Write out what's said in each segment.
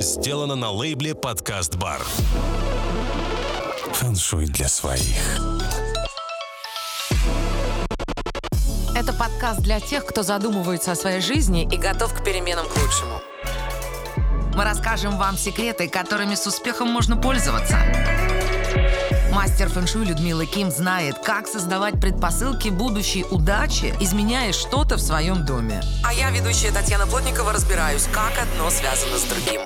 сделано на лейбле «Подкаст Бар». Фэншуй для своих. Это подкаст для тех, кто задумывается о своей жизни и готов к переменам к лучшему. Мы расскажем вам секреты, которыми с успехом можно пользоваться. Мастер фэншуй Людмила Ким знает, как создавать предпосылки будущей удачи, изменяя что-то в своем доме. А я, ведущая Татьяна Плотникова, разбираюсь, как одно связано с другим.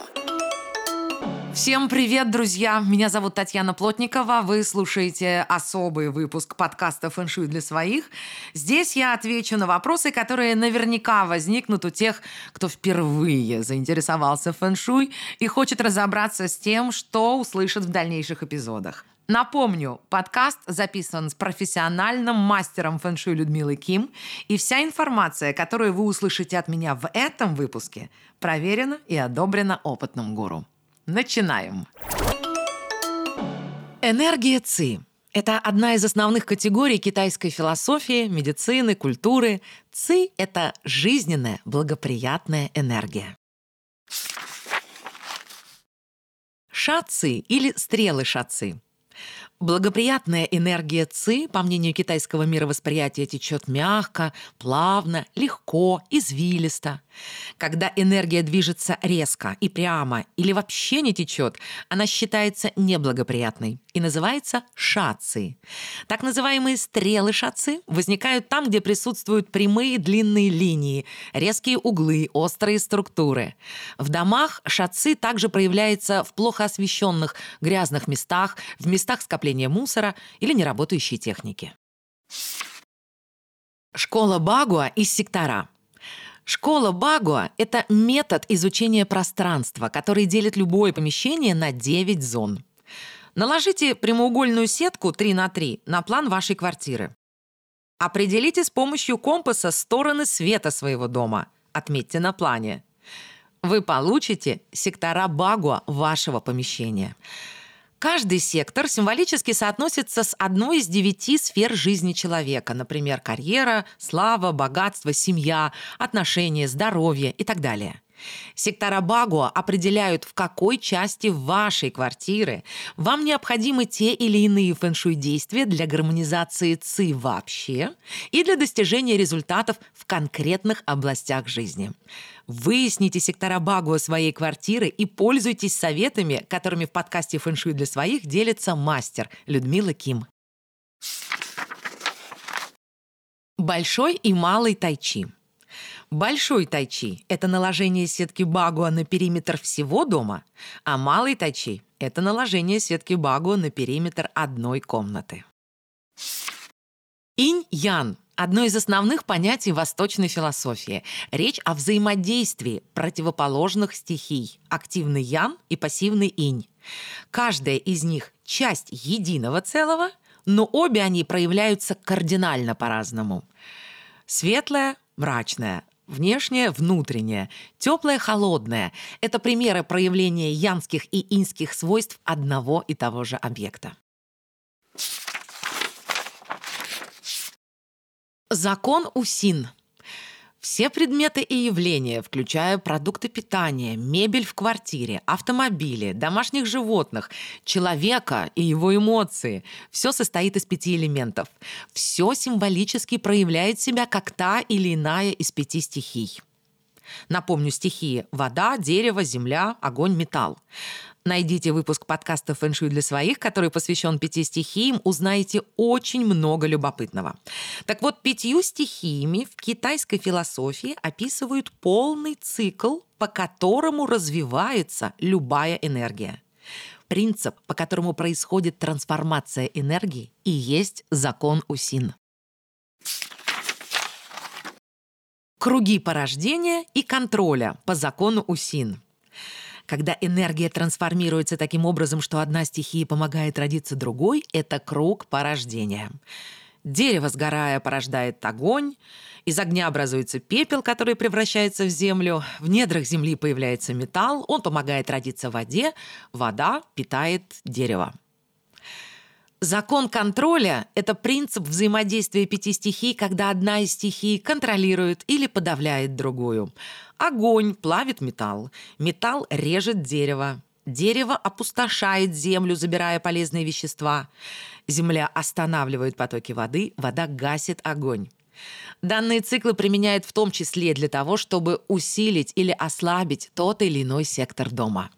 Всем привет, друзья! Меня зовут Татьяна Плотникова. Вы слушаете особый выпуск подкаста «Фэншуй для своих». Здесь я отвечу на вопросы, которые наверняка возникнут у тех, кто впервые заинтересовался фэншуй и хочет разобраться с тем, что услышит в дальнейших эпизодах. Напомню, подкаст записан с профессиональным мастером фэншуй Людмилой Ким, и вся информация, которую вы услышите от меня в этом выпуске, проверена и одобрена опытным гуру. Начинаем. Энергия ЦИ – это одна из основных категорий китайской философии, медицины, культуры. ЦИ – это жизненная, благоприятная энергия. Шаци или стрелы шаци Благоприятная энергия ЦИ, по мнению китайского мировосприятия, течет мягко, плавно, легко, извилисто. Когда энергия движется резко и прямо или вообще не течет, она считается неблагоприятной и называется шаци. Так называемые стрелы шаци возникают там, где присутствуют прямые длинные линии, резкие углы, острые структуры. В домах шаци также проявляется в плохо освещенных грязных местах, в местах скопления мусора или неработающей техники. Школа Багуа из сектора – Школа Багуа – это метод изучения пространства, который делит любое помещение на 9 зон. Наложите прямоугольную сетку 3 на 3 на план вашей квартиры. Определите с помощью компаса стороны света своего дома. Отметьте на плане. Вы получите сектора Багуа вашего помещения. Каждый сектор символически соотносится с одной из девяти сфер жизни человека, например, карьера, слава, богатство, семья, отношения, здоровье и так далее. Сектора Багуа определяют, в какой части вашей квартиры вам необходимы те или иные фэншуй действия для гармонизации ЦИ вообще и для достижения результатов в конкретных областях жизни. Выясните сектора Багуа своей квартиры и пользуйтесь советами, которыми в подкасте «Фэншуй для своих» делится мастер Людмила Ким. Большой и малый тайчи. Большой тайчи – это наложение сетки Багуа на периметр всего дома, а малый тайчи – это наложение сетки Багуа на периметр одной комнаты. Инь-ян Одно из основных понятий восточной философии. Речь о взаимодействии противоположных стихий – активный ян и пассивный инь. Каждая из них – часть единого целого, но обе они проявляются кардинально по-разному. Светлое – мрачное, Внешнее, внутреннее, теплое, холодное – это примеры проявления янских и инских свойств одного и того же объекта. Закон УСИН. Все предметы и явления, включая продукты питания, мебель в квартире, автомобили, домашних животных, человека и его эмоции, все состоит из пяти элементов. Все символически проявляет себя как та или иная из пяти стихий. Напомню стихии – вода, дерево, земля, огонь, металл. Найдите выпуск подкаста «Фэншуй для своих», который посвящен пяти стихиям, узнаете очень много любопытного. Так вот, пятью стихиями в китайской философии описывают полный цикл, по которому развивается любая энергия. Принцип, по которому происходит трансформация энергии, и есть закон Усин. Круги порождения и контроля по закону Усин – когда энергия трансформируется таким образом, что одна стихия помогает родиться другой, это круг порождения. Дерево, сгорая, порождает огонь, из огня образуется пепел, который превращается в землю, в недрах земли появляется металл, он помогает родиться воде, вода питает дерево. Закон контроля – это принцип взаимодействия пяти стихий, когда одна из стихий контролирует или подавляет другую. Огонь плавит металл, металл режет дерево, дерево опустошает землю, забирая полезные вещества, земля останавливает потоки воды, вода гасит огонь. Данные циклы применяют в том числе для того, чтобы усилить или ослабить тот или иной сектор дома.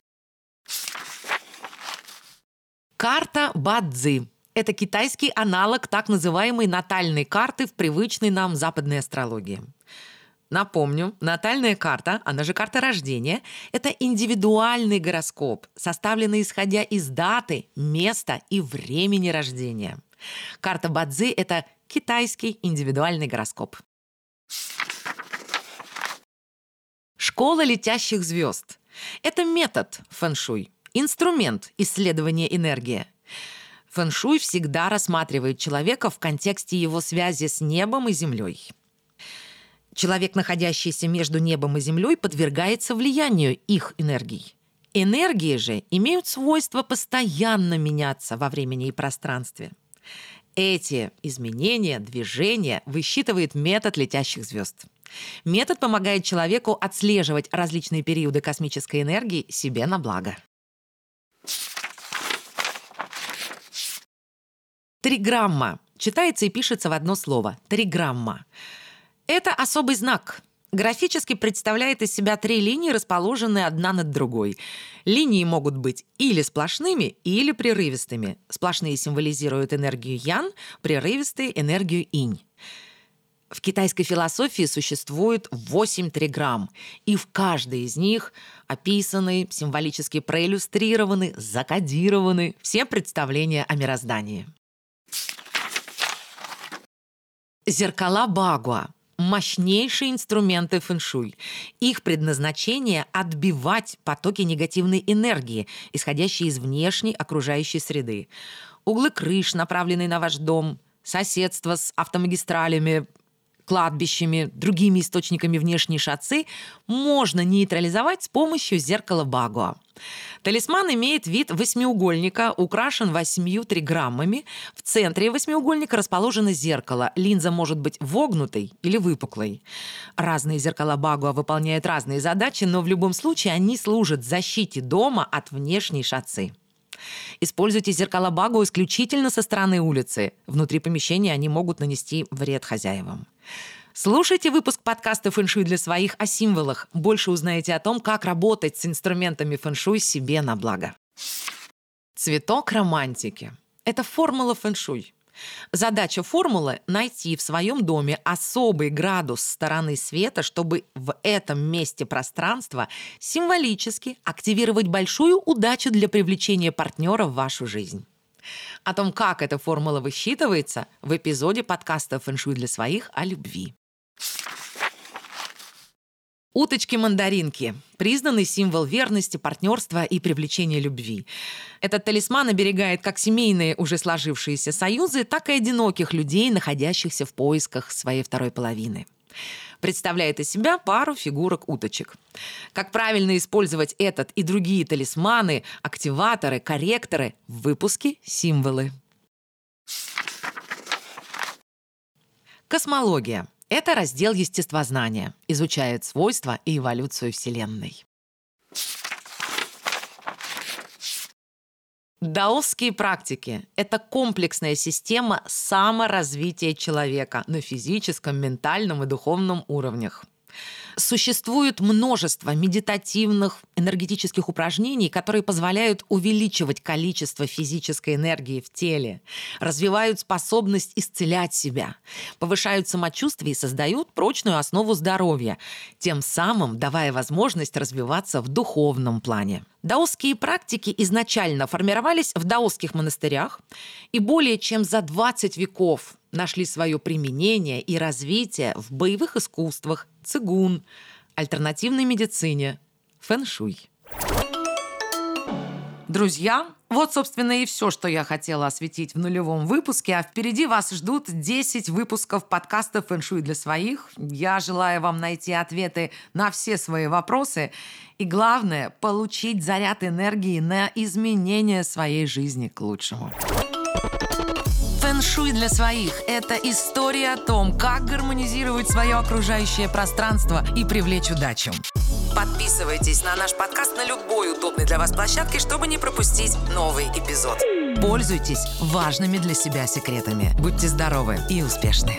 Карта Бадзи – это китайский аналог так называемой натальной карты в привычной нам западной астрологии. Напомню, натальная карта, она же карта рождения, это индивидуальный гороскоп, составленный исходя из даты, места и времени рождения. Карта Бадзи – это китайский индивидуальный гороскоп. Школа летящих звезд – это метод фэншуй, инструмент исследования энергии. Фэншуй всегда рассматривает человека в контексте его связи с небом и землей. Человек, находящийся между небом и землей, подвергается влиянию их энергий. Энергии же имеют свойство постоянно меняться во времени и пространстве. Эти изменения, движения высчитывает метод летящих звезд. Метод помогает человеку отслеживать различные периоды космической энергии себе на благо. Триграмма. Читается и пишется в одно слово. Триграмма. Это особый знак, Графически представляет из себя три линии, расположенные одна над другой. Линии могут быть или сплошными, или прерывистыми. Сплошные символизируют энергию ян, прерывистые – энергию инь. В китайской философии существует 8 триграмм, и в каждой из них описаны, символически проиллюстрированы, закодированы все представления о мироздании. Зеркала Багуа мощнейшие инструменты фэншуй. Их предназначение – отбивать потоки негативной энергии, исходящие из внешней окружающей среды. Углы крыш, направленные на ваш дом, соседство с автомагистралями, кладбищами, другими источниками внешней шацы можно нейтрализовать с помощью зеркала Багуа. Талисман имеет вид восьмиугольника, украшен восьмью триграммами. В центре восьмиугольника расположено зеркало. Линза может быть вогнутой или выпуклой. Разные зеркала Багуа выполняют разные задачи, но в любом случае они служат защите дома от внешней шацы. Используйте зеркала Багу исключительно со стороны улицы. Внутри помещения они могут нанести вред хозяевам. Слушайте выпуск подкаста «Фэншуй для своих» о символах. Больше узнаете о том, как работать с инструментами фэншуй себе на благо. Цветок романтики. Это формула фэншуй. Задача формулы – найти в своем доме особый градус стороны света, чтобы в этом месте пространства символически активировать большую удачу для привлечения партнера в вашу жизнь. О том, как эта формула высчитывается, в эпизоде подкаста «Фэншуй для своих» о любви. Уточки-мандаринки – признанный символ верности, партнерства и привлечения любви. Этот талисман оберегает как семейные уже сложившиеся союзы, так и одиноких людей, находящихся в поисках своей второй половины. Представляет из себя пару фигурок уточек. Как правильно использовать этот и другие талисманы, активаторы, корректоры в выпуске «Символы». Космология – это раздел естествознания, изучает свойства и эволюцию Вселенной. Даосские практики – это комплексная система саморазвития человека на физическом, ментальном и духовном уровнях. Существует множество медитативных энергетических упражнений, которые позволяют увеличивать количество физической энергии в теле, развивают способность исцелять себя, повышают самочувствие и создают прочную основу здоровья, тем самым давая возможность развиваться в духовном плане. Даосские практики изначально формировались в даосских монастырях и более чем за 20 веков нашли свое применение и развитие в боевых искусствах, цигун, альтернативной медицине, фэн-шуй. Друзья, вот, собственно, и все, что я хотела осветить в нулевом выпуске. А впереди вас ждут 10 выпусков подкаста «Фэншуй для своих». Я желаю вам найти ответы на все свои вопросы. И главное, получить заряд энергии на изменение своей жизни к лучшему. Фэншуй для своих – это история о том, как гармонизировать свое окружающее пространство и привлечь удачу. Подписывайтесь на наш подкаст на любой удобной для вас площадке, чтобы не пропустить новый эпизод. Пользуйтесь важными для себя секретами. Будьте здоровы и успешны.